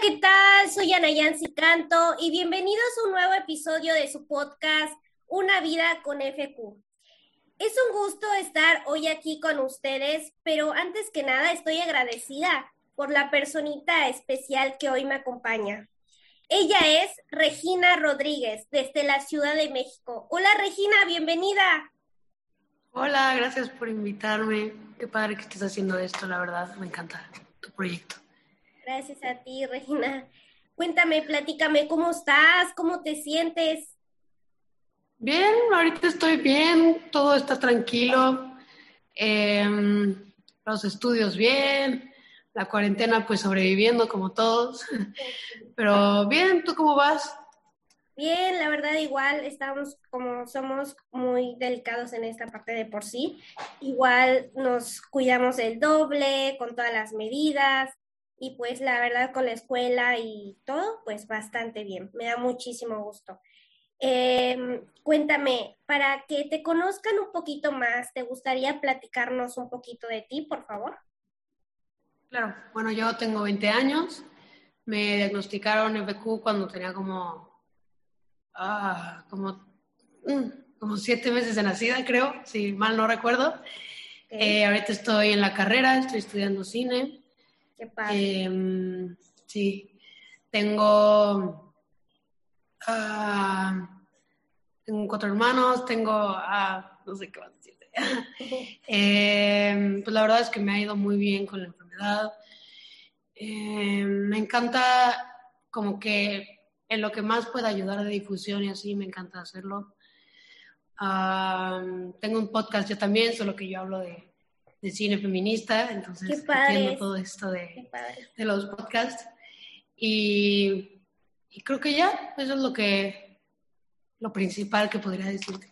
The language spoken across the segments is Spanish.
¿qué tal? Soy Ana Yancy Canto y bienvenidos a un nuevo episodio de su podcast Una vida con FQ. Es un gusto estar hoy aquí con ustedes, pero antes que nada estoy agradecida por la personita especial que hoy me acompaña. Ella es Regina Rodríguez, desde la Ciudad de México. Hola Regina, bienvenida. Hola, gracias por invitarme. Qué padre que estés haciendo esto, la verdad, me encanta tu proyecto. Gracias a ti, Regina. Cuéntame, platícame, ¿cómo estás? ¿Cómo te sientes? Bien, ahorita estoy bien, todo está tranquilo, em, los estudios bien, la cuarentena pues sobreviviendo como todos, pero bien, ¿tú cómo vas? Bien, la verdad igual estamos como somos muy delicados en esta parte de por sí, igual nos cuidamos el doble con todas las medidas y pues la verdad con la escuela y todo pues bastante bien, me da muchísimo gusto. Em, cuéntame, para que te conozcan un poquito más, ¿te gustaría platicarnos un poquito de ti, por favor? Claro, bueno, yo tengo 20 años, me diagnosticaron FQ cuando tenía como ah, como, mm, como siete meses de nacida, creo, si mal no recuerdo. Eh, ahorita estoy en la carrera, estoy estudiando cine. Qué padre. Em, sí, tengo, ah, tengo cuatro hermanos, tengo, ah, no sé qué más decirte. Em, pues la verdad es que me ha ido muy bien con la enfermedad. Em, me encanta como que en lo que más pueda ayudar de difusión y así, me encanta hacerlo. tengo un podcast yo también, solo que yo hablo de, de cine feminista, entonces entiendo todo esto de, de los podcasts. Y, y, creo que ya, eso es lo que lo principal que podría decirte.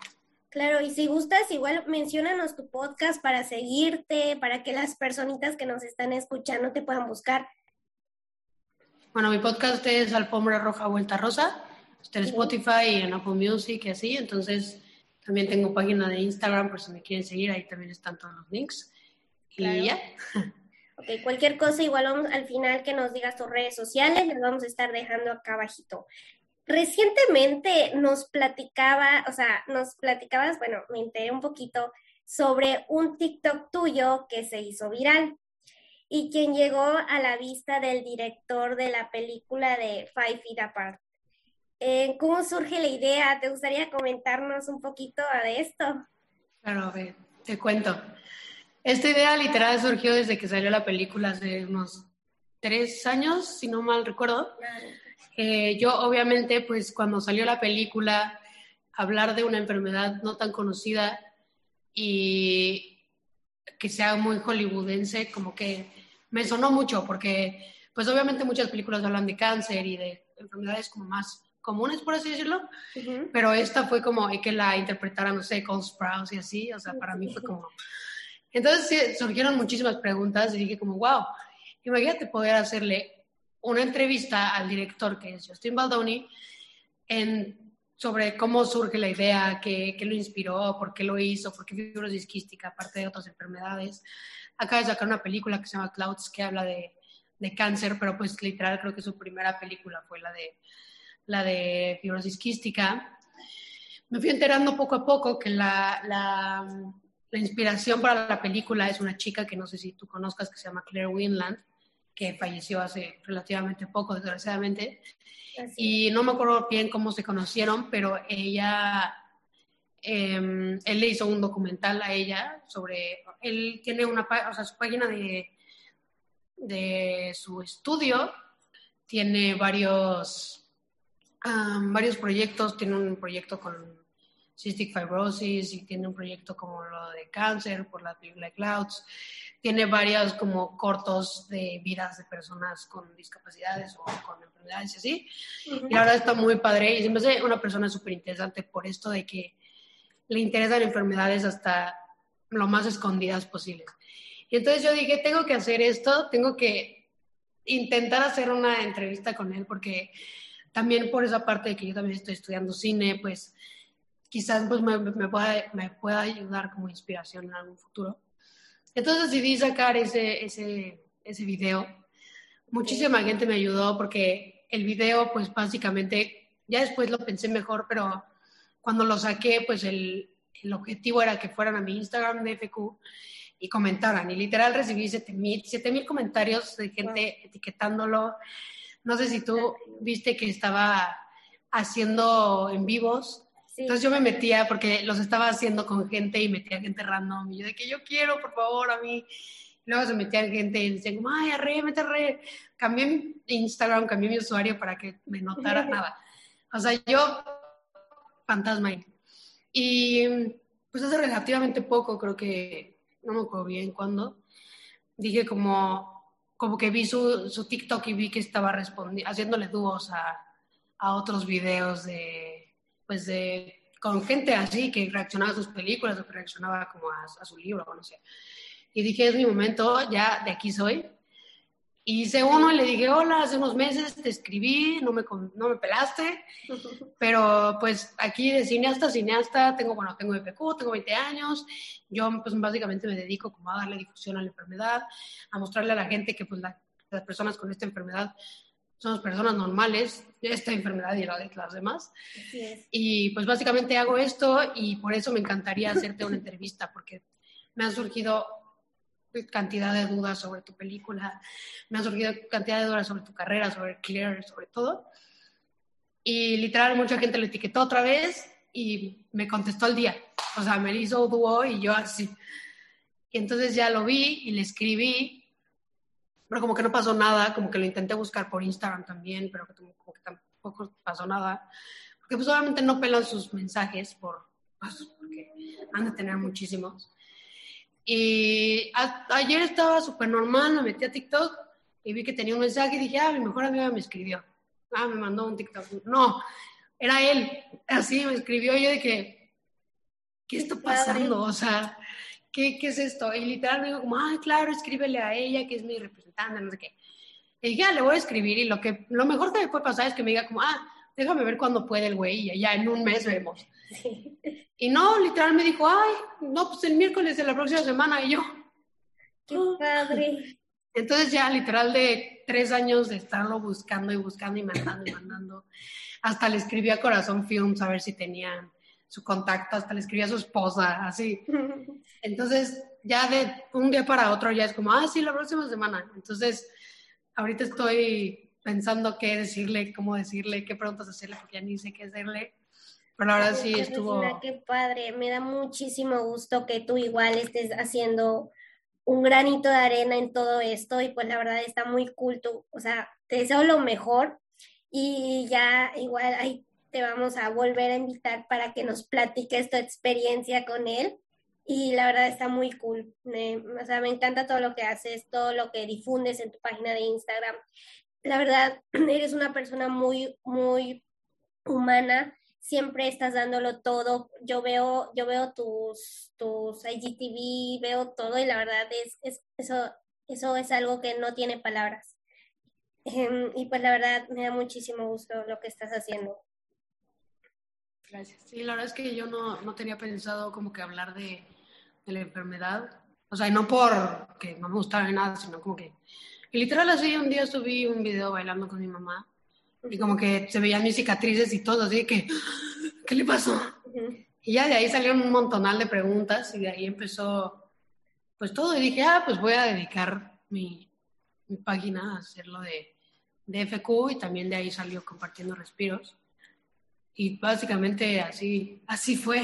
Claro, y si gustas, igual menciónanos tu podcast para seguirte, para que las personitas que nos están escuchando te puedan buscar. Bueno, mi podcast es Alfombra Roja Vuelta Rosa. Está en Spotify y en Apple Music y así. Entonces, también tengo página de Instagram por si me quieren seguir. Ahí también están todos los links. Y ya. Ok, cualquier cosa, igual al final que nos digas tus redes sociales, les vamos a estar dejando acá abajito. Recientemente nos platicaba, o sea, nos platicabas, bueno, me enteré un poquito sobre un TikTok tuyo que se hizo viral y quien llegó a la vista del director de la película de Five Feet Apart. Eh, ¿Cómo surge la idea? ¿Te gustaría comentarnos un poquito de esto? Claro, a ver, te cuento. Esta idea literal surgió desde que salió la película hace unos tres años, si no mal recuerdo. Eh, yo obviamente, pues cuando salió la película, hablar de una enfermedad no tan conocida y que sea muy hollywoodense, como que me sonó mucho porque, pues obviamente muchas películas hablan de cáncer y de enfermedades como más comunes, por así decirlo, pero esta fue como que la interpretaran, no sé, Cole Sprouse y así, o sea, para mí fue como... Entonces surgieron muchísimas preguntas y dije como, wow, imagínate poder hacerle una entrevista al director, que es Justin Baldoni, sobre cómo surge la idea, qué, lo inspiró, por qué lo hizo, por qué fibrosis quística, aparte de otras enfermedades acaba de sacar una película que se llama Clouds que habla de, de, cáncer, pero pues literal creo que su primera película fue la de, la de fibrosis quística. Me fui enterando poco a poco que la, la, inspiración para la película es una chica que no sé si tú conozcas que se llama Claire Winland, que falleció hace relativamente poco, desgraciadamente. Y no me acuerdo bien cómo se conocieron, pero ella Em, él le hizo un documental a ella sobre, él tiene una, o sea, su página de, de su estudio, tiene varios, varios proyectos, tiene un proyecto con cystic fibrosis y tiene un proyecto como lo de cáncer por la película Clouds, tiene varios como cortos de vidas de personas con discapacidades o con enfermedades y así, y la verdad está muy padre y siempre es una persona súper interesante por esto de que le interesan enfermedades hasta lo más escondidas posibles. Y entonces yo dije, tengo que hacer esto, tengo que intentar hacer una entrevista con él, porque también por esa parte de que yo también estoy estudiando cine, pues quizás pues, me, me, pueda, me pueda ayudar como inspiración en algún futuro. Entonces decidí sacar ese, ese, ese video muchísima gente me ayudó porque el video, pues básicamente, ya después lo pensé mejor, pero cuando lo saqué, pues el, el objetivo era que fueran a mi Instagram de FQ y comentaran. Y literal recibí 7000 mil comentarios de gente etiquetándolo. No sé si tú viste que estaba haciendo en vivos. Entonces yo me metía porque los estaba haciendo con gente y metía gente random. Y yo de que yo quiero, por favor, a mí. luego se metían gente y decían como, ay, arre, mete arre. Cambié mi Instagram, cambié mi usuario para que me notara nada. O sea, yo, fantasma. Y pues hace relativamente poco, creo que, no me acuerdo bien cuándo, dije como, como que vi su, su TikTok y vi que estaba haciéndole dúos a, a otros videos de, pues de, con gente así que reaccionaba a sus películas o que reaccionaba como a, a su libro o no sé. Y dije, es mi momento, ya de aquí soy, y hice uno y le dije, hola, hace unos meses te escribí, no me, no me pelaste, pero pues aquí de cineasta cineasta, tengo, bueno, tengo FQ, tengo 20 años, yo pues básicamente me dedico como a darle difusión a la enfermedad, a mostrarle a la gente que pues las personas con esta enfermedad somos personas normales, esta enfermedad y la de las demás. Y pues básicamente hago esto y por eso me encantaría hacerte una entrevista, porque me han surgido cantidad de dudas sobre tu película, me han surgido cantidad de dudas sobre tu carrera, sobre Claire, sobre todo. Y literal, mucha gente lo etiquetó otra vez y me contestó al día. O sea, me hizo dúo y yo así. Y entonces ya lo vi y le escribí, pero como que no pasó nada, como que lo intenté buscar por Instagram también, pero como que tampoco pasó nada. Porque pues obviamente no pelan sus mensajes por, pues, porque han de tener muchísimos. Y ayer estaba súper normal, me metí a TikTok y vi que tenía un mensaje y dije, ah, mi mejor amiga me escribió. Ah, me mandó un TikTok. No, era él. Así me escribió. Y yo dije, ¿qué está pasando? O sea, ¿qué, ¿qué, es esto? Y literal me dijo como, ah, claro, escríbele a ella, que es mi representante, no sé qué. Y dije, ah, le voy a escribir. Y lo, que, lo mejor que me puede pasar es que me diga como, ah, déjame ver cuándo puede el güey y ya en un mes vemos. Y no, literal me dijo, ay, no, pues el miércoles de la próxima semana y yo. Qué padre. Entonces ya literal de tres años de estarlo buscando y buscando y mandando y mandando, hasta le escribí a Corazón Films a ver si tenían su contacto, hasta le escribí a su esposa, así. Entonces ya de un día para otro ya es como, ah, sí, la próxima semana. Entonces ahorita estoy pensando qué decirle, cómo decirle, qué preguntas hacerle, porque ya ni sé qué hacerle. Pero la verdad sí estuvo... qué padre, me da muchísimo gusto que tú igual estés haciendo un granito de arena en todo esto y pues la verdad está muy culto, o sea, te deseo lo mejor y ya igual ahí te vamos a volver a invitar para que nos platiques tu experiencia con él y la verdad está muy cool, o sea, me encanta todo lo que haces, todo lo que difundes en tu página de Instagram la verdad, eres una persona muy, muy humana, siempre estás dándolo todo. Yo veo, yo veo tus, tus IGTV, veo todo y la verdad es, es eso, eso es algo que no tiene palabras. Em, y pues la verdad me da muchísimo gusto lo que estás haciendo. Gracias. Sí, la verdad es que yo no, no tenía pensado como que hablar de, de la enfermedad. O sea, no por que no me gustara nada, sino como que y literal así, un día subí un video bailando con mi mamá y como que se veían mis cicatrices y todo, así que, ¿qué le pasó? Y ya de ahí salieron un montonal de preguntas y de ahí empezó pues todo y dije, ah, pues voy a dedicar mi, mi página a hacerlo de, de FQ y también de ahí salió compartiendo respiros. Y básicamente así, así fue.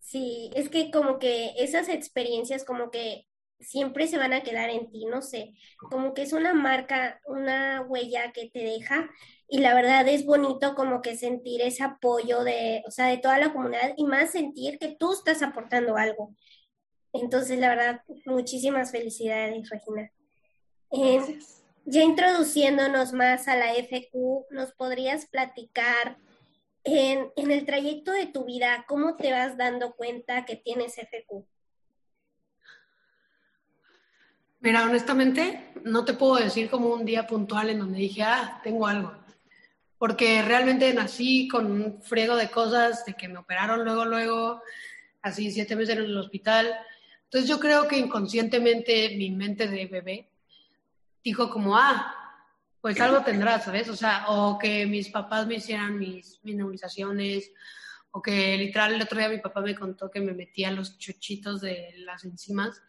Sí, es que como que esas experiencias como que siempre se van a quedar en ti, no sé, como que es una marca, una huella que te deja y la verdad es bonito como que sentir ese apoyo de, o sea, de toda la comunidad y más sentir que tú estás aportando algo. Entonces, la verdad, muchísimas felicidades, Regina. Eh, ya introduciéndonos más a la FQ, ¿nos podrías platicar en, el trayecto de tu vida cómo te vas dando cuenta que tienes FQ? Mira, honestamente, no te puedo decir como un día puntual en donde dije, ah, tengo algo. Porque realmente nací con un friego de cosas, de que me operaron luego, luego, así siete meses en el hospital. Entonces yo creo que inconscientemente mi mente de bebé dijo como, ah, pues algo tendrá, ¿sabes? O sea, o que mis papás me hicieran mis, mis nebulizaciones, o que literal el otro día mi papá me contó que me metía los chuchitos de las enzimas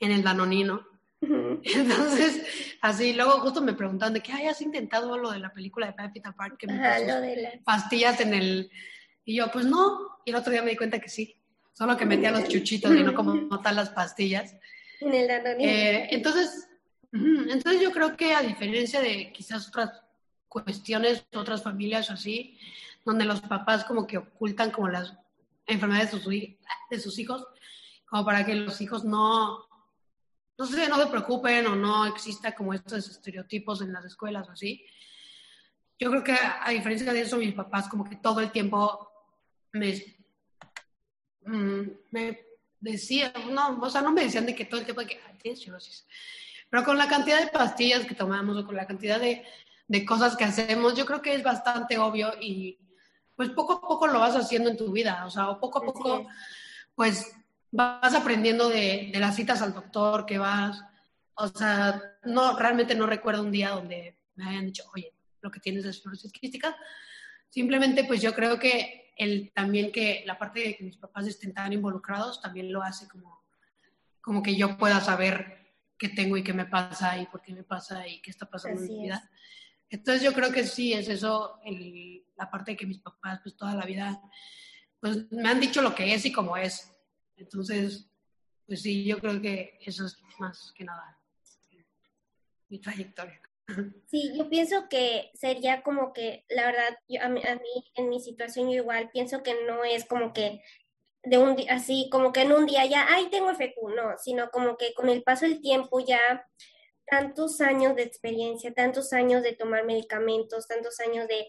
en el danonino. Entonces, así, luego justo me preguntaban de que hayas intentado lo de la película de Pepita Park, que me pastillas en el... Y yo, pues no. Y el otro día me di cuenta que sí. Solo que metía los chuchitos y no como tal las pastillas. En el danonino. Eh, entonces, entonces yo creo que a diferencia de quizás otras cuestiones, otras familias o así, donde los papás como que ocultan como las enfermedades de sus, hijos, como para que los hijos no, no sé, no se preocupen o no exista como estos estereotipos en las escuelas o así. Yo creo que a diferencia de eso, mis papás como que todo el tiempo me, mm, me decían, no, o sea, no me decían de que todo el tiempo de que tienes cirrosis. Pero con la cantidad de pastillas que tomamos o con la cantidad de, de cosas que hacemos, yo creo que es bastante obvio y pues poco a poco lo vas haciendo en tu vida, o sea, o poco a poco, pues vas aprendiendo de, de, las citas al doctor que vas, o sea, no, realmente no recuerdo un día donde me hayan dicho, oye, lo que tienes es fibrosis quística, simplemente pues yo creo que el, también que la parte de que mis papás estén tan involucrados también lo hace como, como que yo pueda saber qué tengo y qué me pasa y por qué me pasa y qué está pasando en mi vida. Entonces yo creo que sí, es eso, el, la parte de que mis papás pues toda la vida pues me han dicho lo que es y cómo es. Entonces, pues sí, yo creo que eso es más que nada mi trayectoria. Sí, yo pienso que sería como que, la verdad, yo, a, mí, a mí en mi situación yo igual pienso que no es como que de un día, así como que en un día ya, ay, tengo FQ, no, sino como que con el paso del tiempo ya tantos años de experiencia, tantos años de tomar medicamentos, tantos años de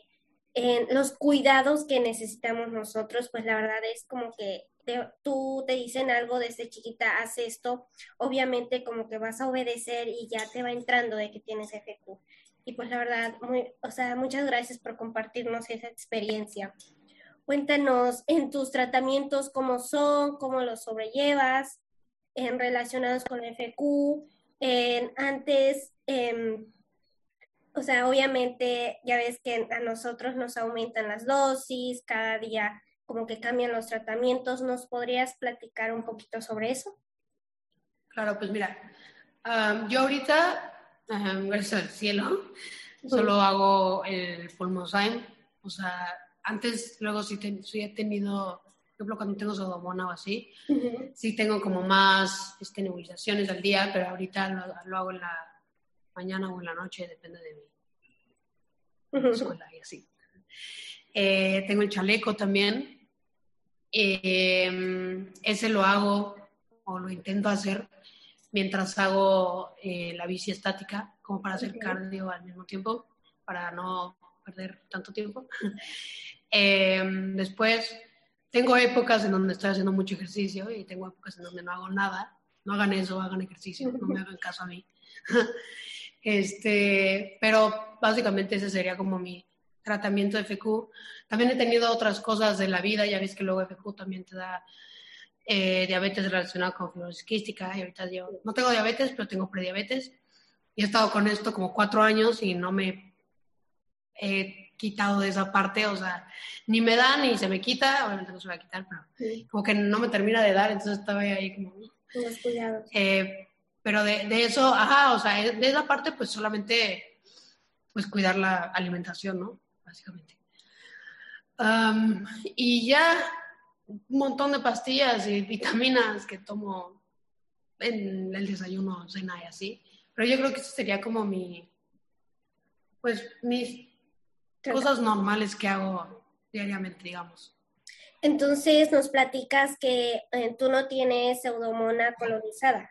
los cuidados que necesitamos nosotros, pues la verdad es como que tú te dicen algo desde chiquita, haz esto, obviamente como que vas a obedecer y ya te va entrando de que tienes FQ. Y pues la verdad, o sea, muchas gracias por compartirnos esa experiencia. Cuéntanos en tus tratamientos cómo son, cómo los sobrellevas, en relacionados con FQ, antes, em, o sea, obviamente ya ves que a nosotros nos aumentan las dosis, cada día como que cambian los tratamientos. ¿Nos podrías platicar un poquito sobre eso? Claro, pues mira, yo ahorita, gracias al cielo, solo hago el pulmozyme. O sea, antes, luego sí, he tenido por ejemplo, cuando tengo sodomona o así, sí tengo como más este, nebulizaciones al día, pero ahorita lo, hago en la mañana o en la noche, depende de mi escuela y así. Eh, tengo el chaleco también. Eh, ese lo hago o lo intento hacer mientras hago eh, la bici estática, como para hacer cardio al mismo tiempo, para no perder tanto tiempo. Después tengo épocas en donde estoy haciendo mucho ejercicio y tengo épocas en donde no hago nada. No hagan eso, hagan ejercicio, no me hagan caso a mí. este, pero básicamente ese sería como mi tratamiento de FQ. También he tenido otras cosas de la vida, ya ves que luego FQ también te da eh, diabetes relacionada con fibrosis quística y ahorita yo no tengo diabetes, pero tengo prediabetes y he estado con esto como cuatro años y no me he quitado de esa parte, o sea, ni me da ni se me quita, obviamente no se va a quitar, pero como que no me termina de dar, entonces estaba ahí como... Eh, pero de, de, eso, ajá, o sea, de esa parte pues solamente pues cuidar la alimentación, ¿no? Básicamente. y ya un montón de pastillas y vitaminas que tomo en el desayuno, cena y así. Pero yo creo que eso sería como mi, pues mis cosas normales que hago diariamente, digamos. Entonces nos platicas que eh, tú no tienes pseudomona colonizada.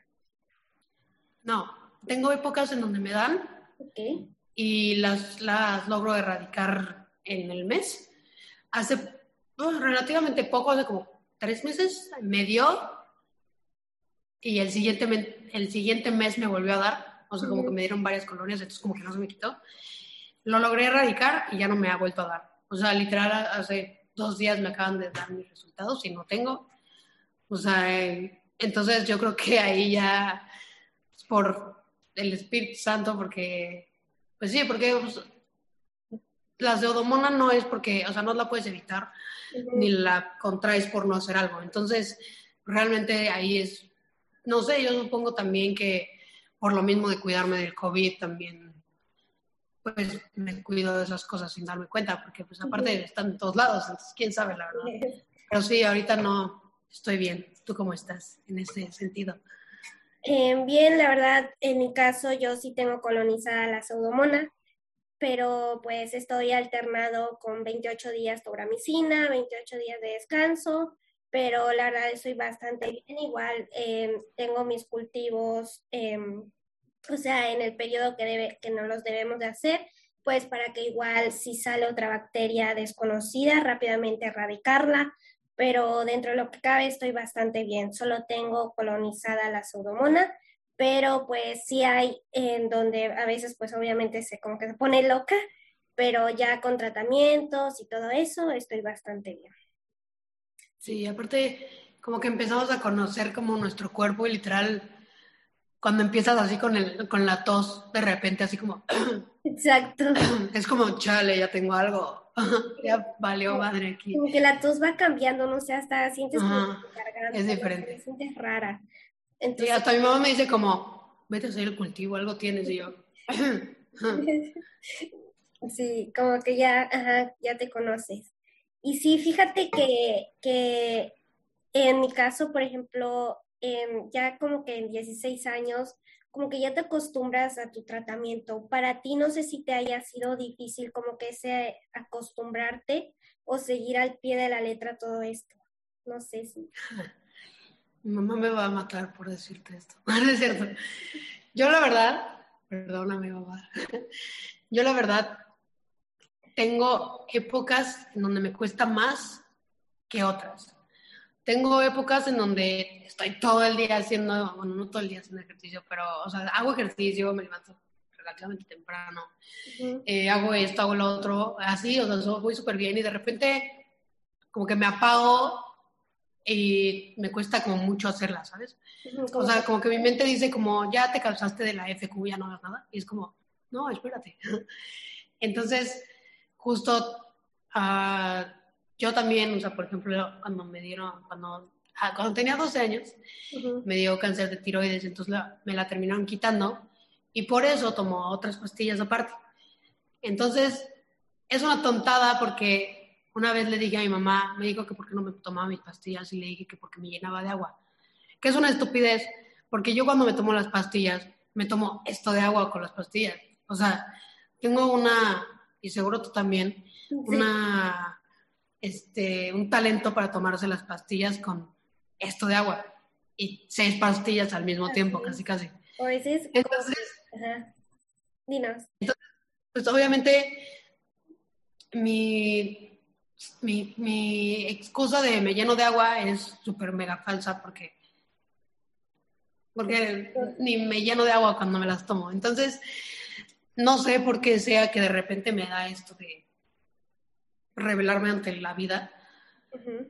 No, tengo épocas en donde me dan y las, las logro erradicar en el mes. Hace pues, relativamente poco, hace como tres meses, me dio y el siguiente, el siguiente mes me volvió a dar. O sea, como que me dieron varias colonias, entonces como que no se me quitó lo logré erradicar y ya no me ha vuelto a dar. O sea, literal, hace dos días me acaban de dar mis resultados y no tengo. O sea, eh, entonces yo creo que ahí ya, por el Espíritu Santo, porque Pues sí, porque pues, la pseudomona no es porque, o sea, no la puedes evitar, ni la contraes por no hacer algo. Entonces, realmente ahí es, no sé, yo supongo también que por lo mismo de cuidarme del COVID también, pues me cuido de esas cosas sin darme cuenta, porque pues aparte están en todos lados, entonces quién sabe la verdad. Pero sí, ahorita no, estoy bien. ¿Tú cómo estás en ese sentido? Eh, bien, la verdad, en mi caso yo sí tengo colonizada la pseudomona, pero pues estoy alternado con 28 días de tobramicina, 28 días de descanso, pero la verdad estoy bastante bien. Igual em, tengo mis cultivos, em, o sea, en el periodo que, debe, que no los debemos de hacer, pues para que igual si sale otra bacteria desconocida, rápidamente erradicarla, pero dentro de lo que cabe estoy bastante bien. Solo tengo colonizada la pseudomona, pero pues sí hay en donde a veces pues obviamente se como que se pone loca, pero ya con tratamientos y todo eso estoy bastante bien. Sí, aparte como que empezamos a conocer como nuestro cuerpo y literal cuando empiezas así con, el, con la tos, de repente así como... Exacto. Es como, chale, ya tengo algo. ya valió madre aquí. Como que la tos va cambiando, no sé, hasta sientes Es diferente. Sientes rara. Entonces, hasta mi mamá me dice como, vete a hacer el cultivo, algo tienes, y yo... sí, como que ya, ya te conoces. Y sí, fíjate que, que en mi caso, por ejemplo, ya como que en 16 años, como que ya te acostumbras a tu tratamiento. Para ti no sé si te haya sido difícil como que ese acostumbrarte o seguir al pie de la letra todo esto. No sé si. Mi mamá me va a matar por decirte esto. Es cierto. Yo la verdad, perdóname mamá, yo la verdad tengo épocas en donde me cuesta más que otras. Tengo épocas en donde estoy todo el día haciendo, bueno, no todo el día haciendo ejercicio, pero, o sea, hago ejercicio, me levanto relativamente temprano, eh, hago esto, hago lo otro, así, o sea, voy súper bien y de repente como que me apago y me cuesta como mucho hacerla, ¿sabes? O sea, como que mi mente dice como, ya te cansaste de la FQ, ya no hagas nada, y es como, no, espérate. Entonces, justo... Uh, yo también, o sea, por ejemplo, cuando me dieron, cuando, ah, cuando tenía 12 años, me dio cáncer de tiroides, entonces me la terminaron quitando y por eso tomo otras pastillas aparte. Entonces, es una tontada porque una vez le dije a mi mamá, me dijo que por qué no me tomaba mis pastillas y le dije que porque me llenaba de agua. Que es una estupidez, porque yo cuando me tomo las pastillas, me tomo esto de agua con las pastillas. O sea, tengo una, y seguro tú también, una este, un talento para tomarse las pastillas con esto de agua y seis pastillas al mismo tiempo, casi casi. Entonces, ajá. Dinos. pues obviamente mi, mi, mi excusa de me lleno de agua es súper mega falsa porque porque ni me lleno de agua cuando me las tomo. Entonces, no sé por qué sea que de repente me da esto de revelarme ante la vida,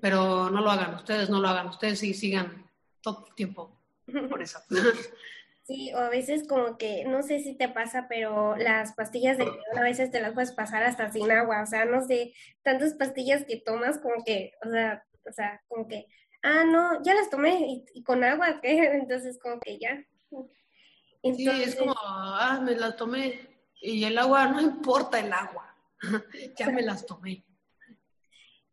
pero no lo hagan, ustedes no lo hagan, ustedes sí sigan todo el tiempo por eso. Sí, o a veces como que, no sé si te pasa, pero las pastillas de a veces te las puedes pasar hasta sin agua, o sea, no sé, tantas pastillas que tomas como que, o sea, o sea, como que, ah, no, ya las tomé y, con agua, ¿qué? Entonces como que ya. Sí, es como, ah, me las tomé y el agua, no importa el agua, ya me las tomé.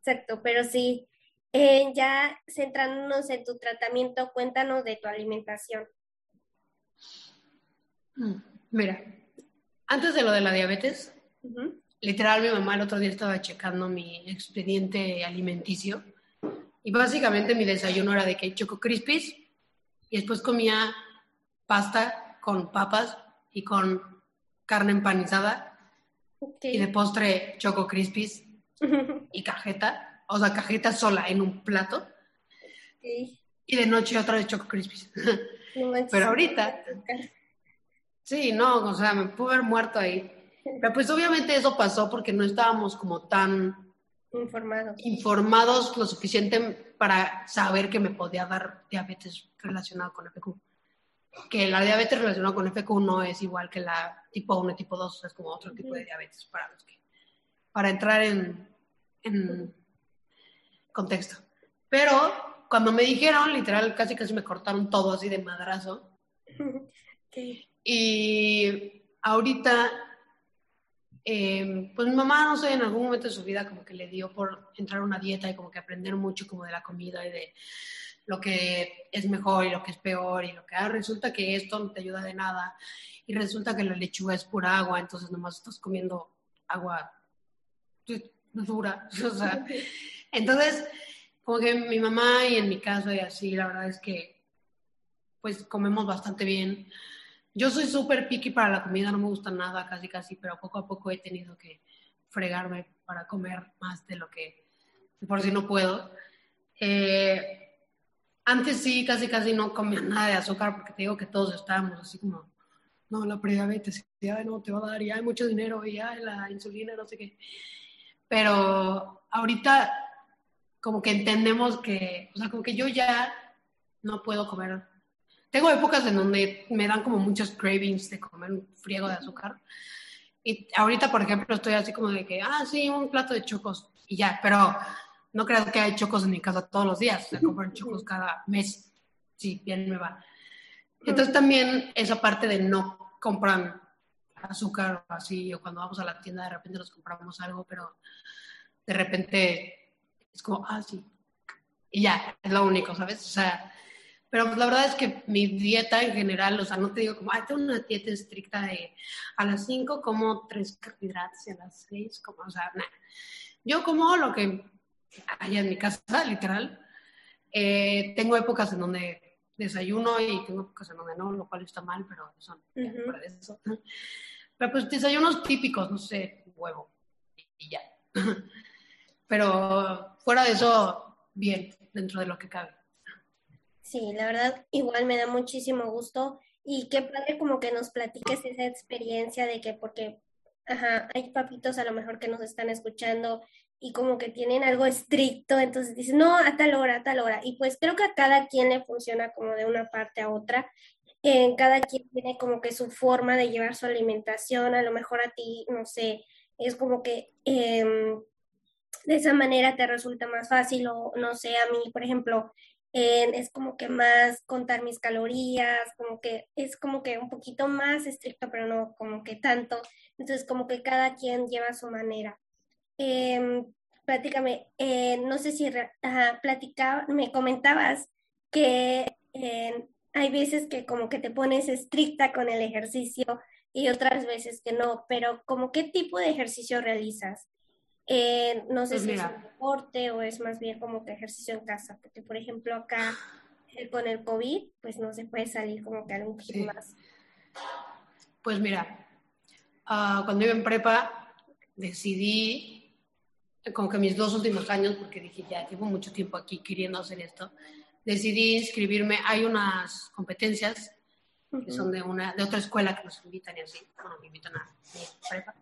Exacto, pero sí, eh, ya centrándonos en tu tratamiento, cuéntanos de tu alimentación. Mm, mira, antes de lo de la diabetes, literal mi mamá el otro día estaba checando mi expediente alimenticio y básicamente mi desayuno era de que choco crispies y después comía pasta con papas y con carne empanizada y de postre choco crispies y cajeta, o sea, cajeta sola en un plato. Y de noche otra vez Choco Crispies. Pero ahorita, sí, no, o sea, me pude haber muerto ahí. Pero pues obviamente eso pasó porque no estábamos como tan informados, informados lo suficiente para saber que me podía dar diabetes relacionado con PQ. que la diabetes relacionada con FQ no es igual que la tipo 1 y tipo 2, es como otro tipo de diabetes para los que, para entrar en, en contexto. Pero cuando me dijeron, literal, casi casi me cortaron todo así de madrazo. Y ahorita, em, pues mi mamá, no sé, en algún momento de su vida como que le dio por entrar a una dieta y como que aprender mucho como de la comida y de lo que es mejor y lo que es peor y lo que ah, resulta que esto no te ayuda de nada y resulta que la lechuga es pura agua, entonces nomás estás comiendo agua dura. O sea, entonces, como que mi mamá y en mi caso y así, la verdad es que pues comemos bastante bien. Yo soy súper picky para la comida, no me gusta nada, casi casi, pero poco a poco he tenido que fregarme para comer más de lo que por si no puedo. Eh, antes sí, casi casi no comía nada de azúcar porque te digo que todos estábamos así como, no, la prediabetes, ya no te va a dar, ya hay mucho dinero, y ya la insulina, no sé qué. Pero ahorita como que entendemos que, o sea, como que yo ya no puedo comer. Tengo épocas en donde me dan como muchos cravings de comer un friego de azúcar. Y ahorita, por ejemplo, estoy así como de que, ah, sí, un plato de chocos y ya, pero no creo que hay chocos en mi casa todos los días, o sea, compran chocos cada mes, sí, bien me va. Entonces también esa parte de no compran azúcar o así, o cuando vamos a la tienda de repente nos compramos algo, pero de repente es como, ah, sí, y ya, es lo único, ¿sabes? O sea, pero pues la verdad es que mi dieta en general, o sea, no te digo como, ah, tengo una dieta estricta de a las 5 como tres carbohidratos y a las 6 como, o sea, nada. Yo como lo que allá en mi casa, literal. Eh, tengo épocas en donde desayuno y tengo épocas en donde no, lo cual está mal, pero son eso. Pero pues desayunos típicos, no sé, huevo y ya. Pero fuera de eso, bien, dentro de lo que cabe. Sí, la verdad, igual me da muchísimo gusto y qué padre como que nos platiques esa experiencia de que porque, ajá, hay papitos a lo mejor que nos están escuchando y como que tienen algo estricto, entonces dicen, no, a tal hora, a tal hora. Y pues creo que a cada quien le funciona como de una parte a otra. En cada quien tiene como que su forma de llevar su alimentación, a lo mejor a ti, no sé, es como que em, de esa manera te resulta más fácil o no sé, a mí, por ejemplo, es como que más contar mis calorías, como que es como que un poquito más estricto, pero no como que tanto. Entonces, como que cada quien lleva su manera. Eh, platícame, eh, no sé si platicaba, me comentabas que eh, hay veces que como que te pones estricta con el ejercicio y otras veces que no, pero como qué tipo de ejercicio realizas? Eh, no sé pues si es un deporte o es más bien como que ejercicio en casa, porque por ejemplo acá con el COVID, pues no se puede salir como que a un más. Pues mira, ah, cuando iba en prepa decidí como que mis dos últimos años, porque dije, ya llevo mucho tiempo aquí queriendo hacer esto, decidí inscribirme. Hay unas competencias que son de, una, de otra escuela que nos invitan y así, bueno, me invitan a prepa.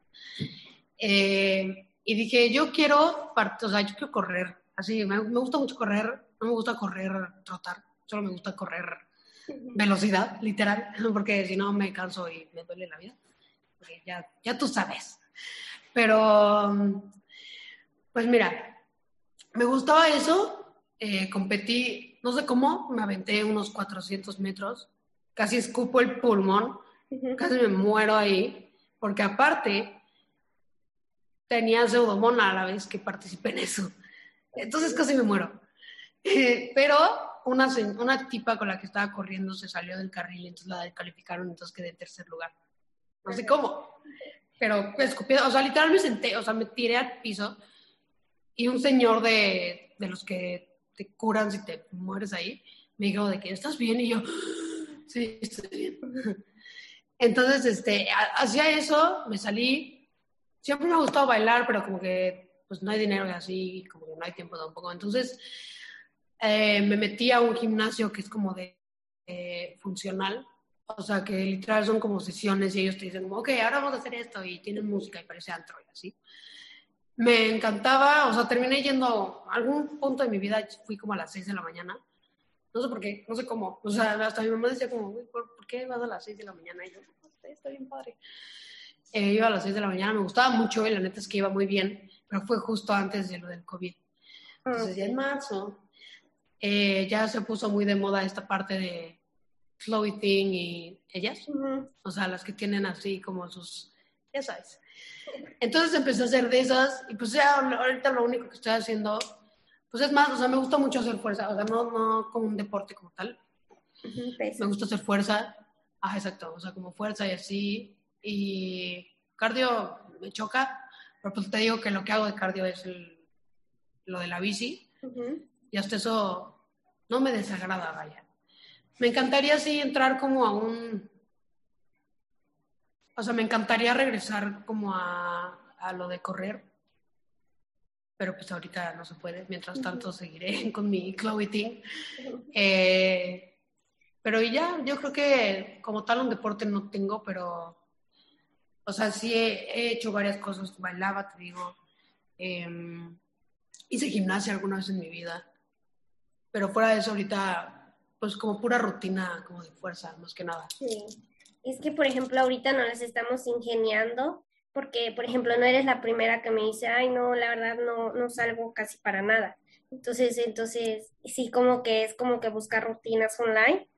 Eh, y dije, yo quiero, o sea, yo quiero correr, así, me, me, gusta mucho correr, no me gusta correr, trotar, solo me gusta correr velocidad, literal, porque si no me canso y me duele la vida, porque ya, ya tú sabes. Pero pues mira, me gustaba eso, eh, competí, no sé cómo, me aventé unos 400 metros, casi escupo el pulmón, casi me muero ahí, porque aparte tenía pseudomona a la vez que participé en eso. Entonces casi me muero. Pero una, una tipa con la que estaba corriendo se salió del carril, entonces la descalificaron, entonces quedé en tercer lugar. No sé cómo, pero escupí, o sea, literal me senté, o sea, me tiré al piso y un señor de, de los que curan si te mueres ahí, me dijo de que estás bien y yo, sí, estoy bien. Entonces, este, hacía eso, me salí. Siempre me ha gustado bailar, pero como que pues no hay dinero y así, como que no hay tiempo tampoco. Entonces, eh, me metí a un gimnasio que es como de funcional. O sea, que literal son como sesiones y ellos te dicen ok, ahora vamos a hacer esto y tienen música y parece antro y así me encantaba, o sea, terminé yendo, a algún punto de mi vida fui como a las 6 de la mañana No sé por qué, no sé cómo. O sea, hasta mi mamá decía como, ¿por, ¿por qué vas a las 6 de la mañana? Y yo, está bien padre. Eh, iba a las 6 de la mañana, me gustaba mucho y la neta es que iba muy bien, pero fue justo antes de lo del COVID. Entonces, ya en marzo, eh, ya se puso muy de moda esta parte de Chloe Ting y ellas, o sea, las que tienen así como sus, ya sabes. Entonces empecé a hacer de esas y pues ya ahorita lo único que estoy haciendo, pues es más, o sea, me gusta mucho hacer fuerza, o sea, no, no como un deporte como tal. me gusta hacer fuerza, ah, exacto, o sea, como fuerza y así. Y cardio me choca, pero pues te digo que lo que hago de cardio es el, lo de la bici. Y hasta eso no me desagrada, vaya. Me encantaría sí entrar como a un... O sea, me encantaría regresar como a, a lo de correr, pero pues ahorita no se puede. Mientras tanto seguiré con mi Chloe Team. Eh, pero ya, yo creo que como tal un deporte no tengo, pero, o sea, sí he, hecho varias cosas. Bailaba, te digo. Em, hice gimnasia alguna vez en mi vida. Pero fuera de eso, ahorita, pues como pura rutina, como de fuerza, más que nada. Sí. Es que, por ejemplo, ahorita no las estamos ingeniando, porque, por ejemplo, no eres la primera que me dice, ay, no, la verdad no, no salgo casi para nada. Entonces, entonces, sí, como que es como que buscar rutinas online.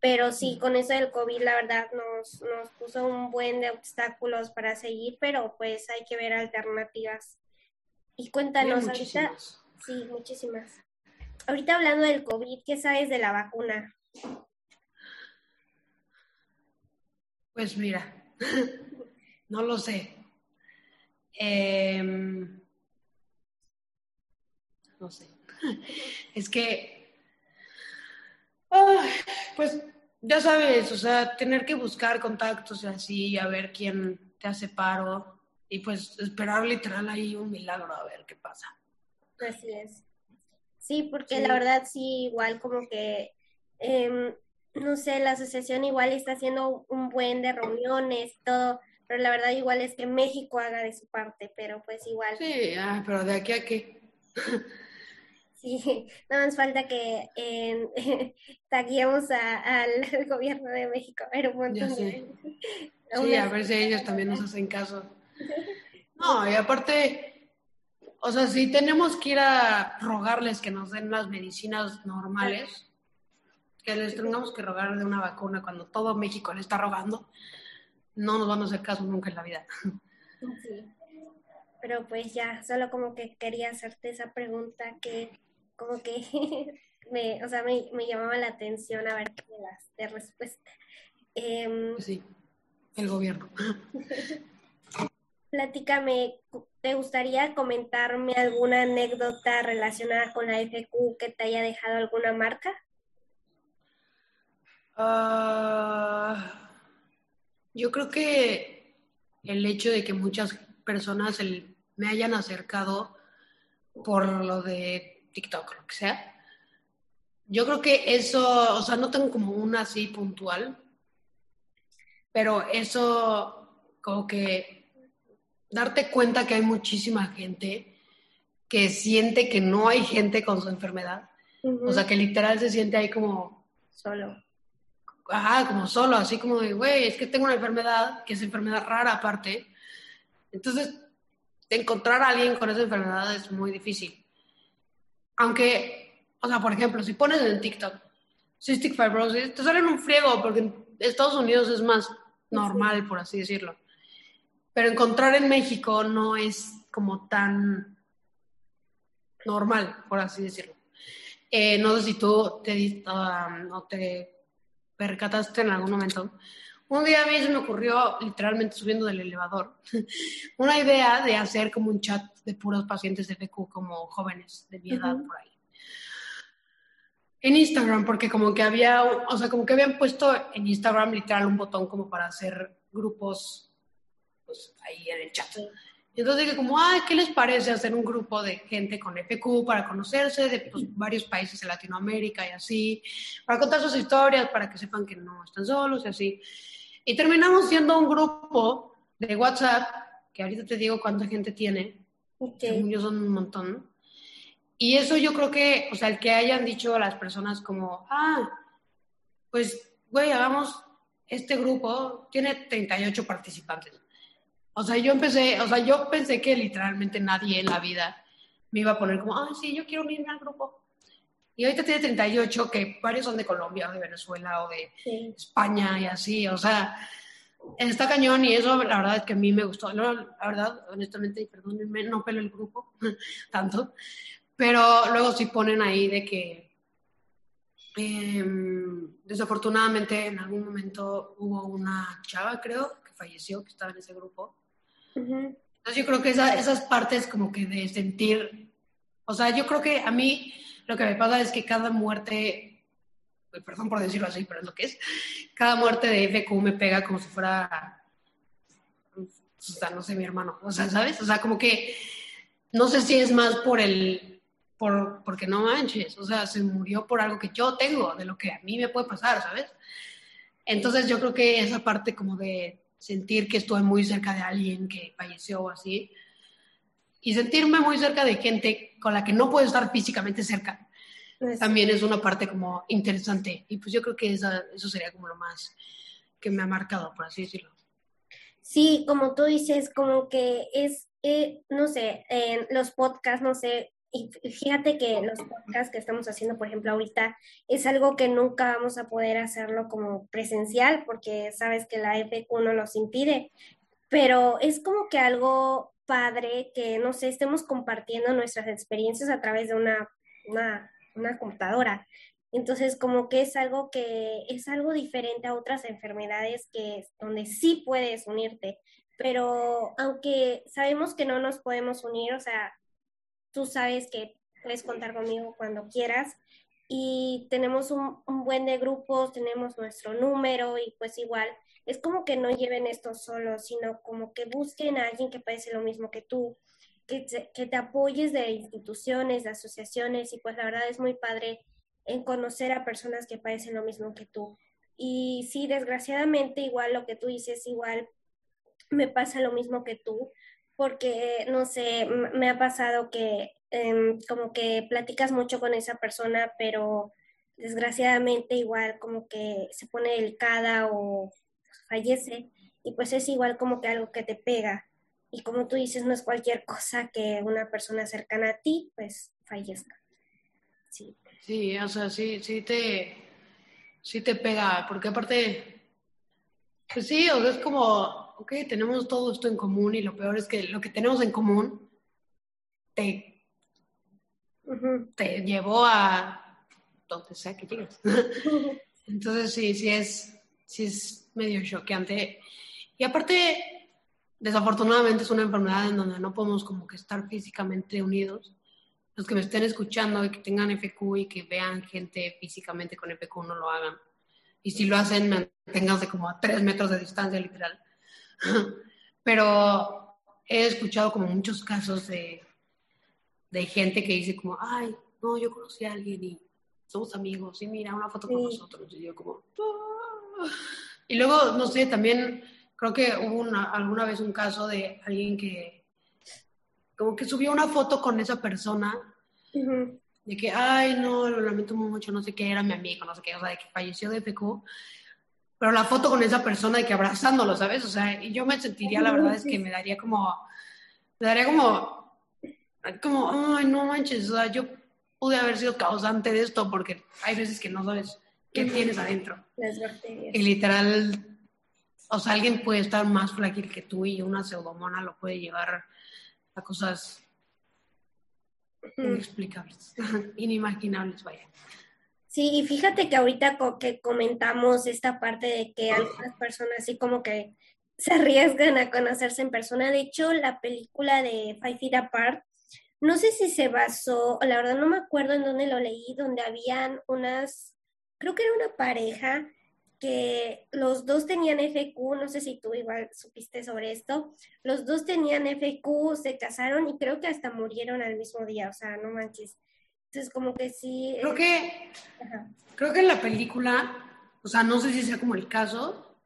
Pero sí, con eso del COVID, la verdad, nos, nos puso un buen de obstáculos para seguir, pero pues hay que ver alternativas. Y cuéntanos, ahorita. Sí, muchísimas. Ahorita hablando del COVID, ¿qué sabes de la vacuna? Pues mira, no lo sé. Em, no sé. Es que, pues ya sabes, o sea, tener que buscar contactos y así, a ver quién te hace paro y pues esperar literal ahí un milagro a ver qué pasa. Así es. Sí, porque la verdad sí, igual como que, em, no sé, la asociación igual está haciendo un buen de reuniones, todo, pero la verdad igual es que México haga de su parte, pero pues igual. Sí, ah, pero de aquí a qué. Sí, no nos falta que eh, taguemos al gobierno de México, pero un montón de... Sí, a ver si ellos también nos hacen caso. No, y aparte, o sea, si tenemos que ir a rogarles que nos den las medicinas normales, que les tengamos que rogar de una vacuna cuando todo México le está rogando, no nos vamos a hacer caso nunca en la vida. Sí. Pero pues ya, solo como que quería hacerte esa pregunta que como que me, o sea, me, llamaba la atención a ver qué las de respuesta. Em, sí, el gobierno. Platícame, ¿te gustaría comentarme alguna anécdota relacionada con la FQ que te haya dejado alguna marca? Ah, yo creo que el hecho de que muchas personas me hayan acercado por lo de TikTok, lo que sea, yo creo que eso, o sea, no tengo como una así puntual, pero eso como que darte cuenta que hay muchísima gente que siente que no hay gente con su enfermedad. O sea, que literal se siente ahí como... Solo. Ajá, como solo, así como de, güey, es que tengo una enfermedad, que es enfermedad rara aparte. Entonces, encontrar a alguien con esa enfermedad es muy difícil. Aunque, o sea, por ejemplo, si pones en TikTok cystic fibrosis, te salen un friego porque en Estados Unidos es más normal, por así decirlo pero encontrar en México no es como tan normal, por así decirlo. Eh, no sé si tú te, um, te percataste en algún momento. Un día a mí se me ocurrió, literalmente subiendo del elevador, una idea de hacer como un chat de puros pacientes de PQ, como jóvenes de mi edad por ahí. En Instagram, porque como que había, o sea, como que habían puesto en Instagram literal un botón como para hacer grupos pues ahí en el chat. Y entonces dije como, ay, ¿qué les parece hacer un grupo de gente con FQ para conocerse de pues, varios países de Latinoamérica y así, para contar sus historias, para que sepan que no están solos y así. Y terminamos siendo un grupo de WhatsApp, que ahorita te digo cuánta gente tiene, okay. yo son un montón. Y eso yo creo que, o sea, el que hayan dicho a las personas como, ah, pues, güey, hagamos este grupo, tiene 38 participantes. O sea, yo empecé, o sea, yo pensé que literalmente nadie en la vida me iba a poner como, ah, sí, yo quiero unirme al grupo. Y ahorita tiene 38, que varios son de Colombia o de Venezuela o de España y así. O sea, está cañón y eso la verdad es que a mí me gustó. la verdad, honestamente, perdónenme, no pelo el grupo tanto, pero luego sí ponen ahí de que em, desafortunadamente en algún momento hubo una chava, creo, que falleció, que estaba en ese grupo. Entonces yo creo que esas partes como que de sentir, o sea, yo creo que a mí lo que me pasa es que cada muerte perdón por decirlo así, pero es lo que es, cada muerte de FQ me pega como si fuera, o sea, no sé, mi hermano, o sea, ¿sabes? O sea, como que, no sé si es más por el, por, porque no manches, o sea, se murió por algo que yo tengo, de lo que a mí me puede pasar, ¿sabes? Entonces yo creo que esa parte como de sentir que estuve muy cerca de alguien que falleció o así, y sentirme muy cerca de gente con la que no puedo estar físicamente cerca, pues también es una parte como interesante. Y pues yo creo que esa, eso sería como lo más que me ha marcado, por así decirlo. Sí, como tú dices, como que es, eh, no sé, en los podcasts, no sé, y fíjate que los podcasts que estamos haciendo, por ejemplo, ahorita, es algo que nunca vamos a poder hacerlo como presencial, porque sabes que la FQ no los impide, pero es como que algo padre que, no sé, estemos compartiendo nuestras experiencias a través de una, una una computadora. Entonces, como que es algo que es algo diferente a otras enfermedades que donde sí puedes unirte, pero aunque sabemos que no nos podemos unir, o sea, tú sabes que puedes contar conmigo cuando quieras y tenemos un, un buen de grupos, tenemos nuestro número y pues igual es como que no lleven esto solo, sino como que busquen a alguien que parece lo mismo que tú, que te, apoyes de instituciones, de asociaciones y pues la verdad es muy padre en conocer a personas que padecen lo mismo que tú. Y sí, desgraciadamente igual lo que tú dices, igual me pasa lo mismo que tú, porque no sé, me ha pasado que em, como que platicas mucho con esa persona, pero desgraciadamente igual como que se pone delicada o fallece y pues es igual como que algo que te pega y como tú dices, no es cualquier cosa que una persona cercana a ti, pues fallezca. Sí. Sí, o sea, sí, sí te, sí te pega, porque aparte, pues sí, o sea, es como, ok, tenemos todo esto en común y lo peor es que lo que tenemos en común te, te llevó a donde sea que llegues. Entonces sí, sí es, sí es medio choqueante. Y aparte, desafortunadamente es una enfermedad en donde no podemos como que estar físicamente unidos. Los que me estén escuchando y que tengan FQ y que vean gente físicamente con FQ no lo hagan. Y si lo hacen, manténganse como a tres metros de distancia, literal. Pero he escuchado como muchos casos de, de gente que dice como, ay, no, yo conocí a alguien y somos amigos y mira una foto con nosotros. Y yo como, ah". y luego, no sé, también creo que hubo alguna vez un caso de alguien que como que subió una foto con esa persona de que, ay, no, lo lamento mucho, no sé qué, era mi amigo, no sé qué, o sea, de que falleció de FQ, pero la foto con esa persona de que abrazándolo, ¿sabes? O sea, y yo me sentiría, la verdad es que me daría como, me daría como, como, ay, no manches, o sea, yo pude haber sido causante de esto porque hay veces que no sabes qué tienes adentro. Las bacterias. Y literal o sea, alguien puede estar más frágil que tú y una pseudomona lo puede llevar a cosas inexplicables, inimaginables, vaya. Sí, y fíjate que ahorita que comentamos esta parte de que algunas personas así como que se arriesgan a conocerse en persona. De hecho, la película de Five Feet Apart, no sé si se basó, la verdad no me acuerdo en dónde lo leí, donde habían unas, creo que era una pareja que los dos tenían FQ, no sé si tú igual supiste sobre esto, los dos tenían FQ, se casaron y creo que hasta murieron al mismo día, o sea, no manches. Entonces, como que sí. Creo que, creo que en la película, o sea, no sé si sea como el caso,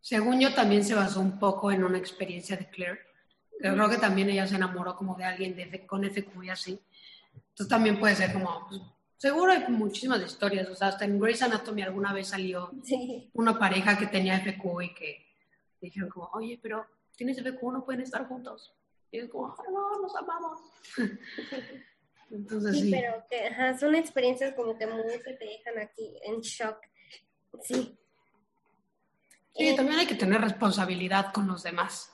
según yo también se basó un poco en una experiencia de Claire. Creo que también ella se enamoró como de alguien de, con FQ y así. Entonces también puede ser como, pues, seguro hay muchísimas historias, o sea, hasta en Grey's Anatomy alguna vez salió una pareja que tenía FQ y que dijeron como, oye, pero tienes FQ, no pueden estar juntos. Y es como, no, nos amamos. Entonces, sí, pero que, son experiencias como que muy que te dejan aquí en shock. Sí. Sí, eh, también hay que tener responsabilidad con los demás.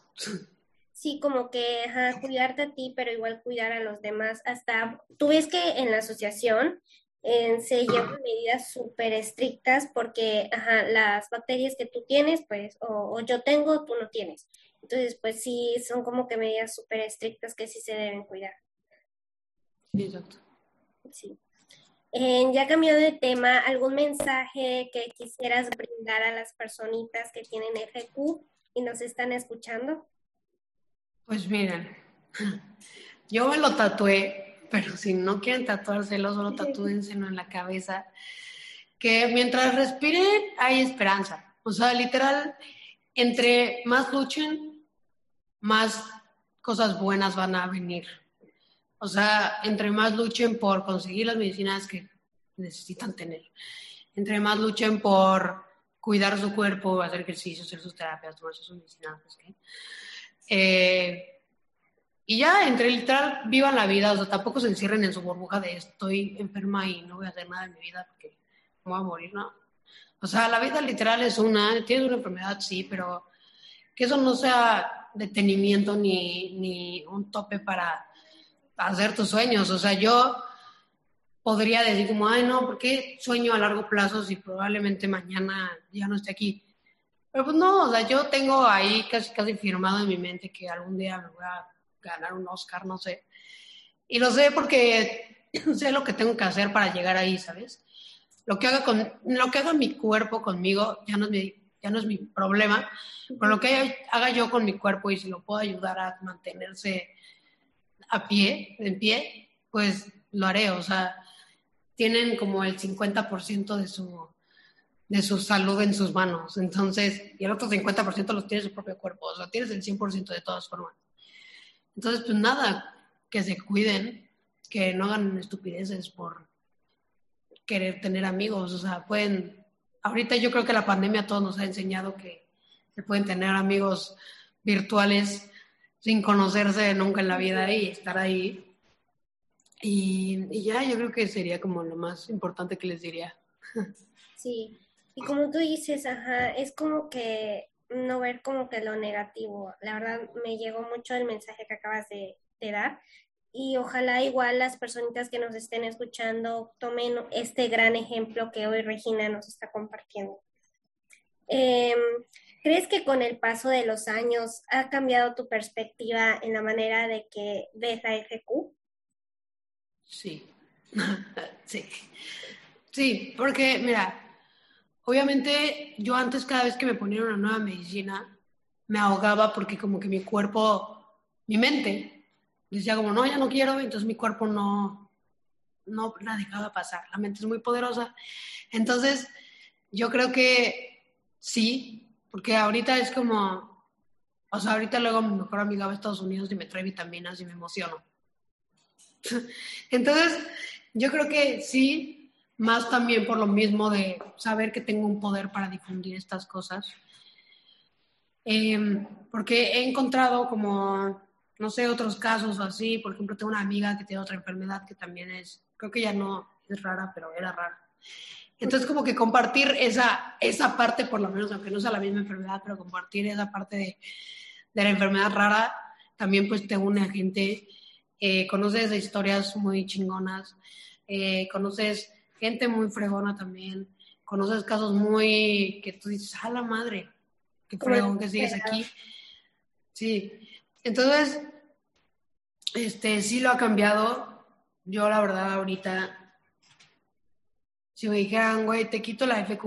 Sí, como que cuidarte a ti, pero igual cuidar a los demás. Hasta tú ves que en la asociación eh, se llevan medidas súper estrictas porque las bacterias que tú tienes, pues, o, yo tengo, tú no tienes. Entonces, pues sí, son como que medidas súper estrictas que sí se deben cuidar. Sí, exacto. Sí. Eh, ya cambió de tema, ¿algún mensaje que quisieras brindar a las personitas que tienen FQ y nos están escuchando? Pues miren, yo me lo tatué, pero si no quieren tatuárselo, solo tatúenselo en la cabeza. Que mientras respiren hay esperanza. O sea, literal, entre más luchen, más cosas buenas van a venir. O sea, entre más luchen por conseguir las medicinas que necesitan tener, entre más luchen por cuidar su cuerpo, hacer ejercicio, hacer sus terapias, tomar sus medicinas, ¿okay? Eh, y ya, entre literal, vivan la vida, o sea, tampoco se encierren en su burbuja de estoy enferma y no voy a hacer nada en mi vida porque me voy a morir, ¿no? O sea, la vida literal es una, tienes una enfermedad, sí, pero que eso no sea detenimiento ni, ni un tope para hacer tus sueños. O sea, yo podría decir como, ay, no, ¿por qué sueño a largo plazo si probablemente mañana ya no esté aquí? Pero pues no, o sea, yo tengo ahí casi, casi firmado en mi mente que algún día me voy a ganar un Oscar, no sé. Y lo sé porque sé lo que tengo que hacer para llegar ahí, ¿sabes? Lo que haga, con, lo que haga mi cuerpo conmigo ya no es mi, ya no es mi problema, pero lo que haga yo con mi cuerpo y si lo puedo ayudar a mantenerse a pie, en pie, pues lo haré. O sea, tienen como el 50% de su, de su salud en sus manos. Entonces, y el otro 50% los tiene su propio cuerpo. O sea, tienes el 100% de todas formas. Entonces, pues nada, que se cuiden, que no hagan estupideces por querer tener amigos. O sea, pueden, ahorita yo creo que la pandemia a todos nos ha enseñado que se pueden tener amigos virtuales sin conocerse nunca en la vida y estar ahí. Y, y, ya, yo creo que sería como lo más importante que les diría. Sí, y como tú dices, ajá, es como que no ver como que lo negativo. La verdad me llegó mucho el mensaje que acabas de, dar y ojalá igual las personitas que nos estén escuchando tomen este gran ejemplo que hoy Regina nos está compartiendo. Em, ¿Crees que con el paso de los años ha cambiado tu perspectiva en la manera de que ves la FQ? Sí, sí, sí, porque mira, obviamente yo antes cada vez que me ponía una nueva medicina me ahogaba porque como que mi cuerpo, mi mente decía como no, ya no quiero, entonces mi cuerpo no, no la dejaba pasar. La mente es muy poderosa. Entonces, yo creo que sí, porque ahorita es como, o sea, ahorita luego mi mejor amiga va a Estados Unidos y me trae vitaminas y me emociono. Entonces, yo creo que sí, más también por lo mismo de saber que tengo un poder para difundir estas cosas. Em, porque he encontrado como, no sé, otros casos así. Por ejemplo, tengo una amiga que tiene otra enfermedad que también es, creo que ya no es rara, pero era rara. Entonces, como que compartir esa, esa parte, por lo menos, aunque no sea la misma enfermedad, pero compartir esa parte de, de la enfermedad rara, también pues te une a gente, eh, conoces historias muy chingonas, eh, conoces gente muy fregona también, conoces casos muy que tú dices, a la madre, qué fregón que sigues aquí. Sí, entonces, este, sí lo ha cambiado. Yo la verdad ahorita si me dijeran, güey, te quito la FQ,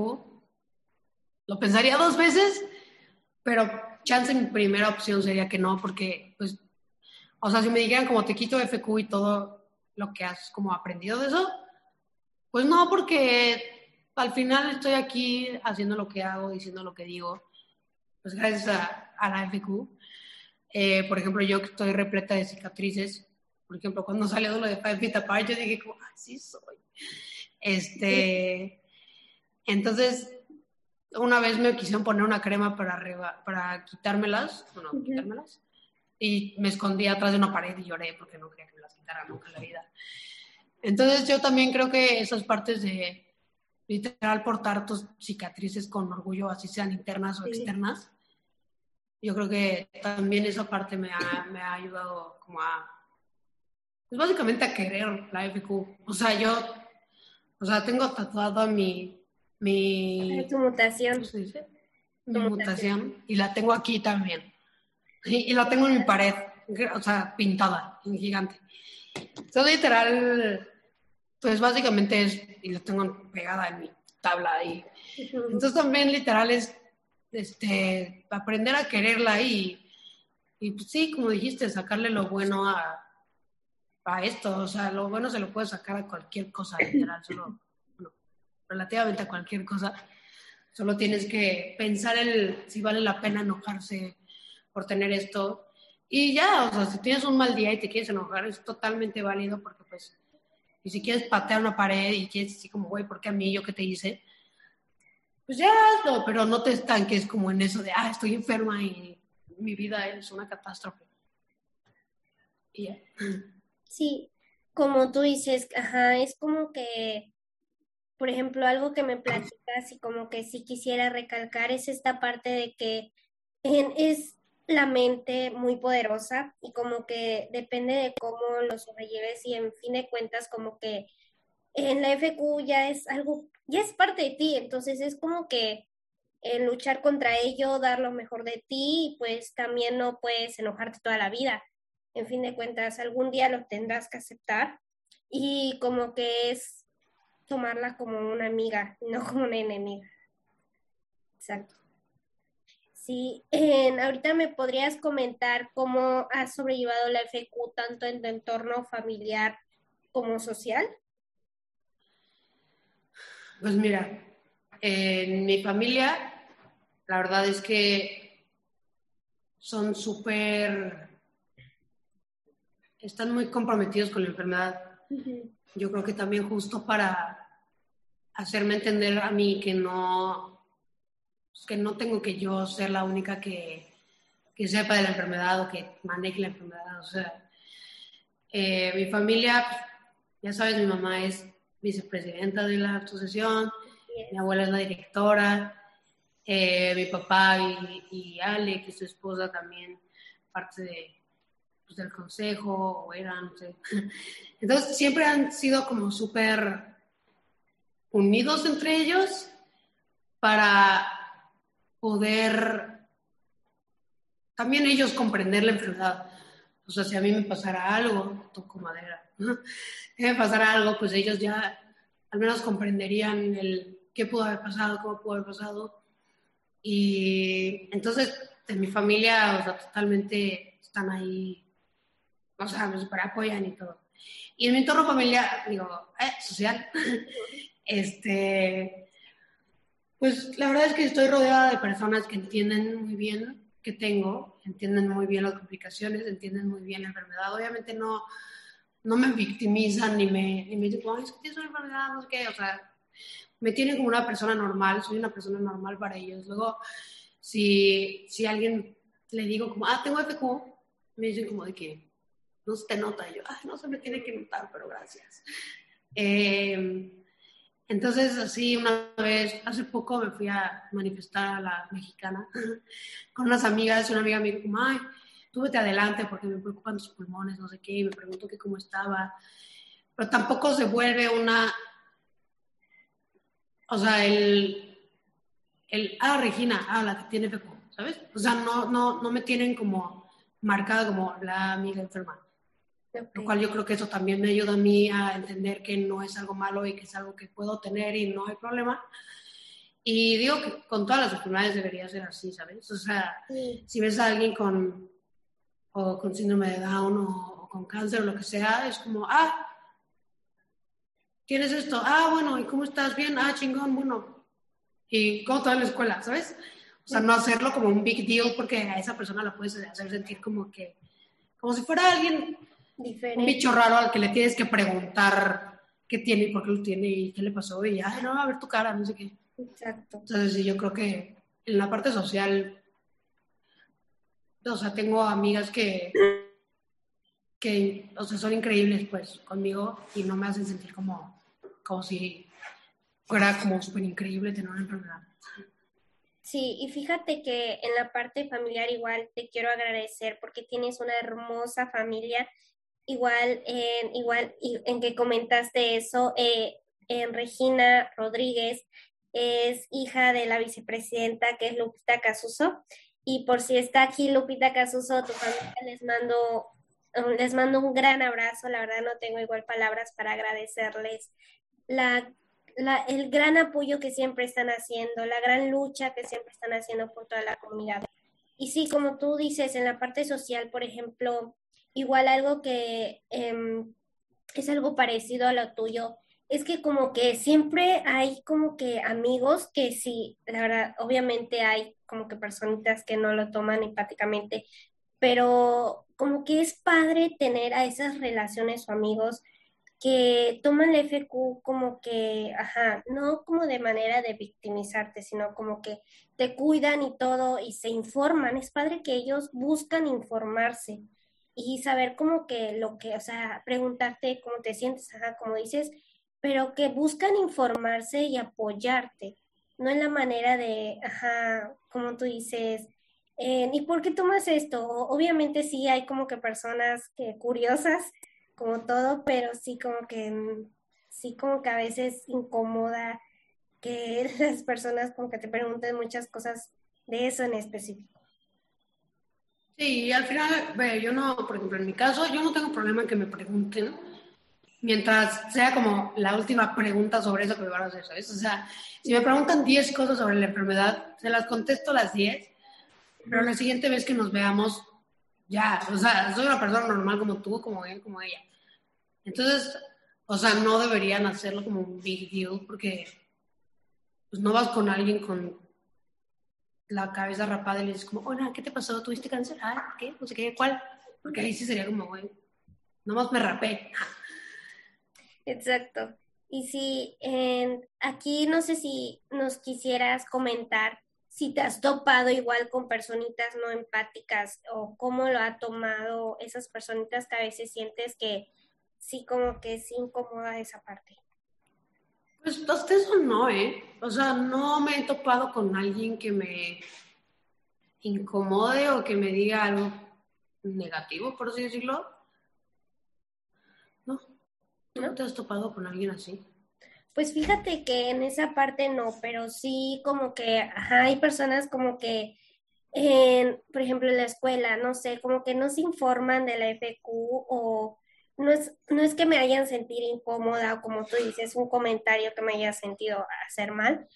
lo pensaría dos veces, pero chance mi primera opción sería que no, porque, pues, o sea, si me dijeran como te quito FQ y todo lo que has como aprendido de eso, pues no, porque al final estoy aquí haciendo lo que hago, diciendo lo que digo, pues gracias a, la FQ. Eh, por ejemplo, yo que estoy repleta de cicatrices, Por ejemplo, cuando salió lo de Five Feet Apart, yo dije como, así soy. Este, entonces, una vez me quisieron poner una crema para, arriba, para quitármelas, bueno, quitármelas, y me escondí atrás de una pared y lloré porque no quería que me las quitara nunca en la vida. Entonces, yo también creo que esas partes de literal portar tus cicatrices con orgullo, así sean internas o externas, yo creo que también esa parte me ha, me ha ayudado como a, pues básicamente a querer la FQ. O sea, yo, o sea, tengo tatuado mi... mi tu mutación. ¿cómo se dice? Mi mutación. Y la tengo aquí también. Y, y, la tengo en mi pared, o sea, pintada, en gigante. Entonces, literal, pues básicamente es, y la tengo pegada en mi tabla ahí. Entonces también literal es este, aprender a quererla y, y pues sí, como dijiste, sacarle lo bueno a, a esto, o sea, lo bueno se lo puede sacar a cualquier cosa, literal, solo, relativamente a cualquier cosa. Solo tienes que pensar el, si vale la pena enojarse por tener esto. Y ya, o sea, si tienes un mal día y te quieres enojar, es totalmente válido porque pues, y si quieres patear una pared y quieres decir como, güey, ¿por qué a mí yo qué te hice? pues ya hazlo, pero no te estanques como en eso de, ah, estoy enferma y mi vida es una catástrofe. Y ya. Sí, como tú dices, ajá, es como que, por ejemplo, algo que me platicas y como que sí quisiera recalcar es esta parte de que es la mente muy poderosa y como que depende de cómo lo sobrelleves y en fin de cuentas como que en la FQ ya es algo ya es parte de ti, entonces es como que eh, luchar contra ello, dar lo mejor de ti, pues también no puedes enojarte toda la vida. En fin de cuentas, algún día lo tendrás que aceptar y como que es tomarla como una amiga, no como una enemiga. Exacto. Sí, ahorita me podrías comentar cómo has sobrellevado la FQ tanto en tu entorno familiar como social. Pues mira, en mi familia, la verdad es que son súper, están muy comprometidos con la enfermedad. Yo creo que también justo para hacerme entender a mí que no, que no tengo que yo ser la única que, que sepa de la enfermedad o que maneje la enfermedad. O sea, eh, mi familia, ya sabes, mi mamá es vicepresidenta de la asociación, mi abuela es la directora, eh, mi papá y, y, Ale, que es su esposa, también parte de, pues, del consejo, o eran, no sé. Entonces, siempre han sido como súper unidos entre ellos para poder también ellos comprender la enfermedad. O sea, si a mí me pasara algo, toco madera, si me pasara algo, pues ellos ya al menos comprenderían el qué pudo haber pasado, cómo pudo haber pasado. Y entonces, en mi familia, o sea, totalmente están ahí, o sea, me super apoyan y todo. Y en mi entorno familiar, digo, eh, social, este, pues la verdad es que estoy rodeada de personas que entienden muy bien que tengo, entienden muy bien las complicaciones, entienden muy bien la enfermedad. Obviamente no, no me victimizan ni me, ni me dicen, es que tienes una enfermedad, no sé qué, o sea, me tienen como una persona normal, soy una persona normal para ellos. Luego, si, si alguien le digo como, ah, tengo FQ, me dicen como de que no se te nota. Yo, ah, no se me tiene que notar, pero gracias. Eh, entonces, así una vez, hace poco me fui a manifestar a la mexicana con unas amigas, una amiga me dijo ay, tú vete adelante porque me preocupan tus pulmones, no sé qué, y me preguntó que cómo estaba. Pero tampoco se vuelve una, o sea, el, el ah, Regina, ah, la que tiene FECO, ¿sabes? O sea, no, no, no me tienen como marcada como la amiga enferma. Lo cual yo creo que eso también me ayuda a mí a entender que no es algo malo y que es algo que puedo tener y no hay problema. Y digo que con todas las enfermedades debería ser así, ¿sabes? O sea, si ves a alguien con, o con síndrome de Down o, con cáncer o lo que sea, es como, ah, tienes esto, ah, bueno, ¿y cómo estás? Bien, ah, chingón, bueno. ¿Y cómo te va la escuela, sabes? O sea, no hacerlo como un big deal porque a esa persona la puedes hacer sentir como que, como si fuera alguien Diferente. un bicho raro al que le tienes que preguntar qué tiene y por qué lo tiene y qué le pasó y ya, no, a ver tu cara, no sé qué. Exacto. Entonces, sí, yo creo que en la parte social, o sea, tengo amigas que, que o sea, son increíbles, pues, conmigo y no me hacen sentir como, como si fuera como súper increíble tener una enfermedad. Sí, y fíjate que en la parte familiar igual te quiero agradecer porque tienes una hermosa familia, igual en, igual, en que comentaste eso, eh, en Regina Rodríguez es hija de la vicepresidenta que es Lupita Casuso, y por si está aquí Lupita Casuso, tu familia les mando, les mando un gran abrazo, la verdad no tengo igual palabras para agradecerles la el gran apoyo que siempre están haciendo, la gran lucha que siempre están haciendo por toda la comunidad. Y sí, como tú dices, en la parte social, por ejemplo, igual algo que em, es algo parecido a lo tuyo, es que como que siempre hay como que amigos que sí, la verdad, obviamente hay como que personitas que no lo toman empáticamente, pero como que es padre tener a esas relaciones o amigos que toman el FQ como que, ajá, no como de manera de victimizarte, sino como que te cuidan y todo y se informan. Es padre que ellos buscan informarse y saber como que lo que, o sea, preguntarte cómo te sientes, ajá, como dices, pero que buscan informarse y apoyarte, no en la manera de, ajá, como tú dices, eh, ¿y por qué tomas esto? Obviamente sí hay como que personas que curiosas como todo, pero sí como que, mm, sí como que a veces incomoda que las personas como que te pregunten muchas cosas de eso en específico. Sí, al final, yo no, por ejemplo, en mi caso, yo no tengo problema en que me pregunten, mientras sea como la última pregunta sobre eso que me van a hacer, ¿sabes? O sea, si me preguntan 10 cosas sobre la enfermedad, se las contesto las 10, pero la siguiente vez que nos veamos, ya, o sea, soy una persona normal como tú, como él, como ella. Entonces, o sea, no deberían hacerlo como un big deal porque pues no vas con alguien con la cabeza rapada y le dices como, hola, ¿qué te pasó? ¿Tuviste cáncer? Ah, ¿qué? No sé qué, ¿cuál? Porque ahí sí sería como, güey, nomás me rapé. Exacto. Y si aquí no sé si nos quisieras comentar si te has topado igual con personitas no empáticas o cómo lo ha tomado esas personitas que a veces sientes que sí como que sí incomoda esa parte. Pues hasta eso no, ¿eh? O sea, no me he topado con alguien que me incomode o que me diga algo negativo, por así decirlo. No, ¿no te has topado con alguien así? Pues fíjate que en esa parte no, pero sí como que hay personas como que, por ejemplo, en la escuela, no sé, como que no se informan de la FQ o no es, no es que me hayan sentido incómoda o como tú dices, un comentario que me haya sentido hacer mal,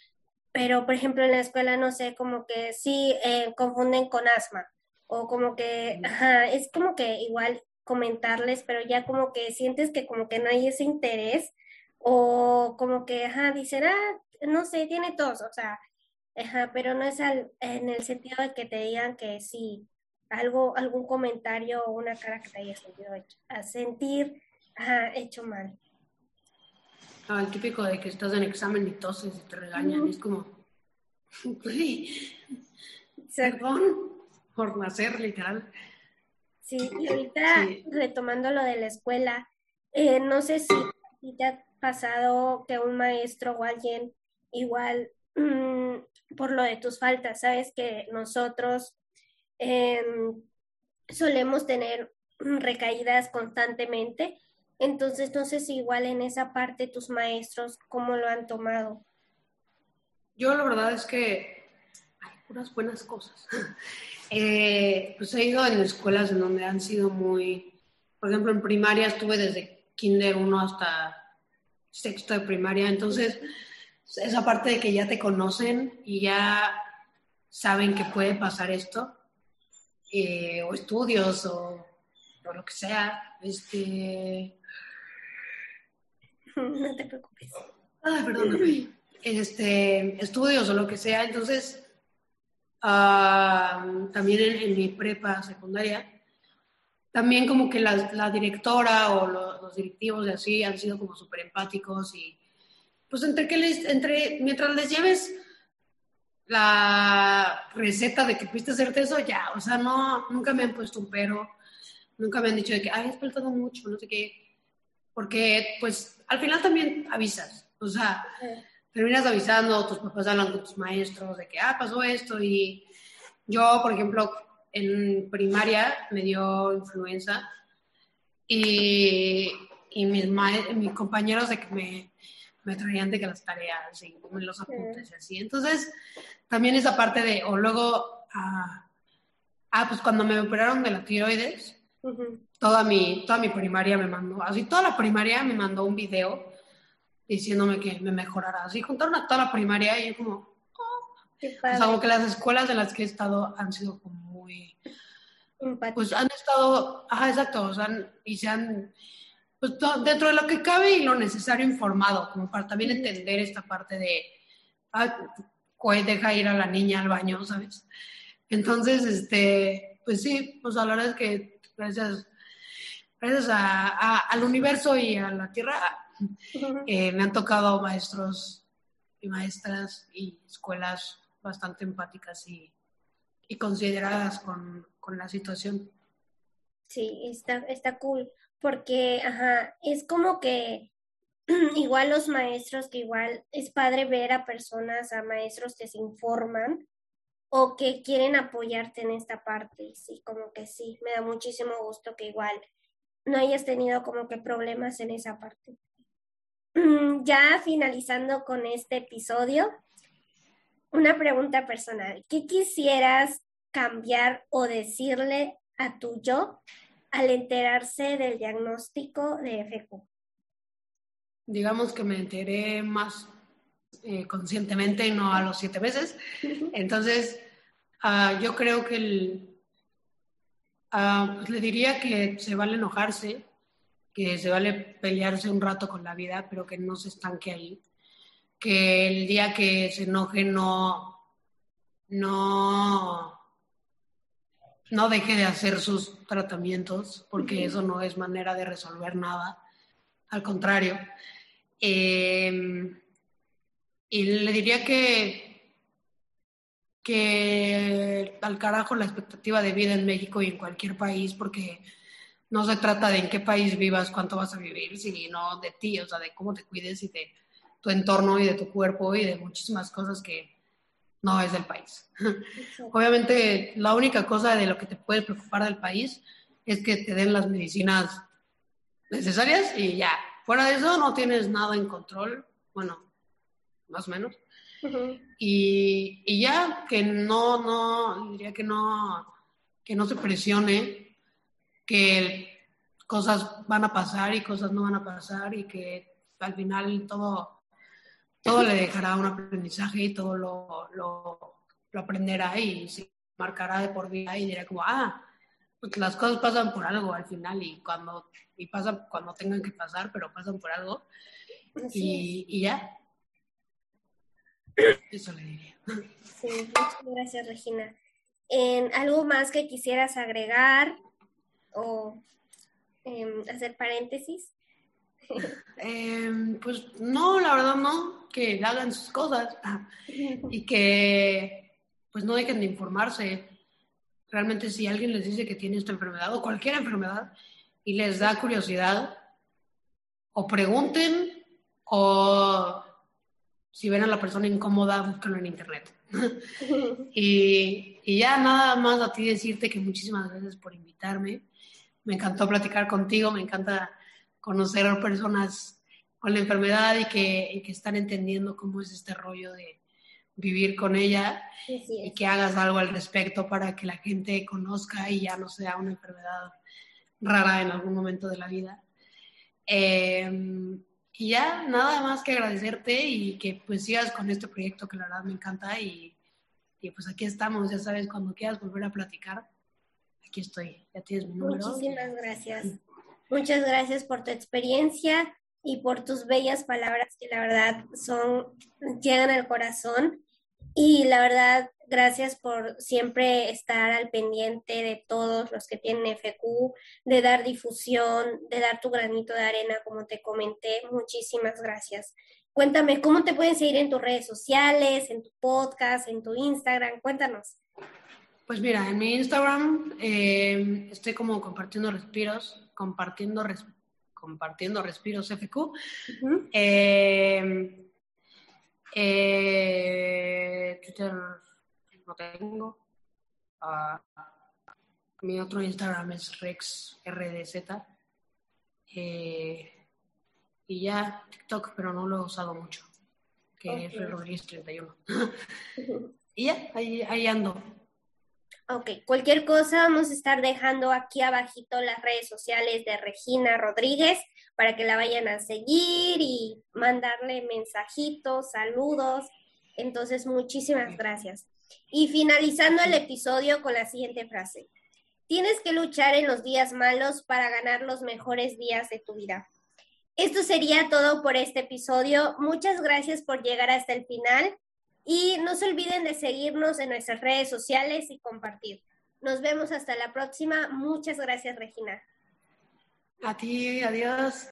pero por ejemplo en la escuela no sé, como que sí eh, confunden con asma o como que, ajá, es como que igual comentarles, pero ya como que sientes que como que no hay ese interés o como que, ajá, dicen, ah, no sé, tiene tos, o sea, ajá, pero no es al, en el sentido de que te digan que sí, algo, algún comentario o una cara que te haya sentido hecho, a sentir hecho mal. Ah, el típico de que estás en examen y toses y te regañan, es como, sí, perdón por nacer, literal. Sí, y ahorita retomando lo de la escuela, eh, no sé si te ha pasado que un maestro o alguien igual mm, por lo de tus faltas, sabes que nosotros Em, solemos tener recaídas constantemente. Entonces, no sé si igual en esa parte tus maestros, ¿cómo lo han tomado? Yo la verdad es que hay puras buenas cosas. Eh, pues he ido en escuelas en donde han sido muy, por ejemplo, en primaria estuve desde kinder 1 hasta sexto de primaria, entonces esa parte de que ya te conocen y ya saben que puede pasar esto, eh, o estudios o, lo que sea. Este... No te preocupes. Ay, perdóname. Este, estudios o lo que sea. Entonces, ah, también en, mi prepa secundaria, también como que la, la directora o los directivos de así han sido como súper empáticos y pues entre que les, entre, mientras les lleves la receta de que pudiste hacerte eso, ya, o sea, no, nunca me han puesto un pero, nunca me han dicho de que, ay, has faltado mucho, no sé qué, porque pues al final también avisas, o sea, terminas avisando, tus papás hablan con tus maestros de que, ah, pasó esto y yo, por ejemplo, en primaria me dio influenza y, y mis, mis compañeros de que me, me traían de que las tareas y los apuntes y así. Entonces, también esa parte de, o luego, ah, ah pues cuando me operaron de la tiroides, toda, mi, toda mi primaria me mandó, así toda la primaria me mandó un video diciéndome que me mejorara. Así juntaron a toda la primaria y yo como, oh. o sea, como que las escuelas en las que he estado han sido como muy, pues han estado, ajá, exacto, o sea, y se han pues, dentro de lo que cabe y lo necesario informado, como para también entender esta parte de, ah, deja ir a la niña al baño, ¿sabes? Entonces, este, pues sí, pues la verdad es que gracias, gracias al universo y a la tierra, eh, me han tocado maestros y maestras y escuelas bastante empáticas y, y consideradas con, con la situación. Sí, está, está cool porque, ajá, es como que igual los maestros, que igual es padre ver a personas, a maestros que se informan o que quieren apoyarte en esta parte. Sí, como que sí, me da muchísimo gusto que igual no hayas tenido como que problemas en esa parte. Ya finalizando con este episodio, una pregunta personal. ¿Qué quisieras cambiar o decirle a tu yo al enterarse del diagnóstico de FQ? Digamos que me enteré más eh, conscientemente y no a los siete meses. Entonces, uh, yo creo que el, uh, le diría que se vale enojarse, que se vale pelearse un rato con la vida, pero que no se estanque ahí. Que el día que se enoje no, no, no deje de hacer sus tratamientos, porque eso no es manera de resolver nada. Al contrario. Em, y le diría que, que al carajo la expectativa de vida en México y en cualquier país, porque no se trata de en qué país vivas, cuánto vas a vivir, sino de ti, o sea, de cómo te cuides y de tu entorno y de tu cuerpo y de muchísimas cosas que, no es del país. Obviamente, la única cosa de lo que te puede preocupar del país es que te den las medicinas necesarias y ya. Fuera de eso, no tienes nada en control. Bueno, más o menos. y, y, ya, que no, no, diría que no, que no se presione, que cosas van a pasar y cosas no van a pasar y que al final todo todo le dejará un aprendizaje y todo lo, lo, aprenderá y se marcará de por vida y dirá como, ah, pues las cosas pasan por algo al final y cuando y pasan cuando tengan que pasar, pero pasan por algo y, y, ya. Eso le diría. Sí, muchas gracias, Regina. ¿En ¿Algo más que quisieras agregar o em, hacer paréntesis? Em, pues no, la verdad no, que hagan sus cosas y que pues no dejen de informarse. Realmente si alguien les dice que tiene esta enfermedad o cualquier enfermedad y les da curiosidad, o pregunten o si ven a la persona incómoda, búsquenlo en internet. y, y ya nada más a ti decirte que muchísimas gracias por invitarme. Me encantó platicar contigo, me encanta conocer a personas con la enfermedad y que, que están entendiendo cómo es este rollo de vivir con ella y que hagas algo al respecto para que la gente conozca y ya no sea una enfermedad rara en algún momento de la vida. Em, y ya, nada más que agradecerte y que pues sigas con este proyecto que la verdad me encanta y, y pues aquí estamos, ya sabes, cuando quieras volver a platicar, aquí estoy, ya tienes mi número. Muchísimas gracias. Muchas gracias por tu experiencia y por tus bellas palabras que la verdad son, llegan al corazón. Y la verdad, Gracias por siempre estar al pendiente de todos los que tienen FQ, de dar difusión, de dar tu granito de arena, como te comenté. Muchísimas gracias. Cuéntame, ¿cómo te pueden seguir en tus redes sociales, en tu podcast, en tu Instagram? Cuéntanos. Pues mira, en mi Instagram eh, estoy como compartiendo respiros, compartiendo, compartiendo respiros FQ. eh, eh, Twitter no tengo. Uh, mi otro Instagram es RexRDZ. Eh, y ya TikTok, pero no lo he usado mucho. Que okay. es Rodríguez 31. y ya, ahí, ahí ando. Ok, cualquier cosa vamos a estar dejando aquí abajito las redes sociales de Regina Rodríguez para que la vayan a seguir y mandarle mensajitos, saludos. Entonces, muchísimas gracias. Y finalizando el episodio con la siguiente frase. Tienes que luchar en los días malos para ganar los mejores días de tu vida. Esto sería todo por este episodio. Muchas gracias por llegar hasta el final y no se olviden de seguirnos en nuestras redes sociales y compartir. Nos vemos hasta la próxima. Muchas gracias, Regina. A ti, adiós.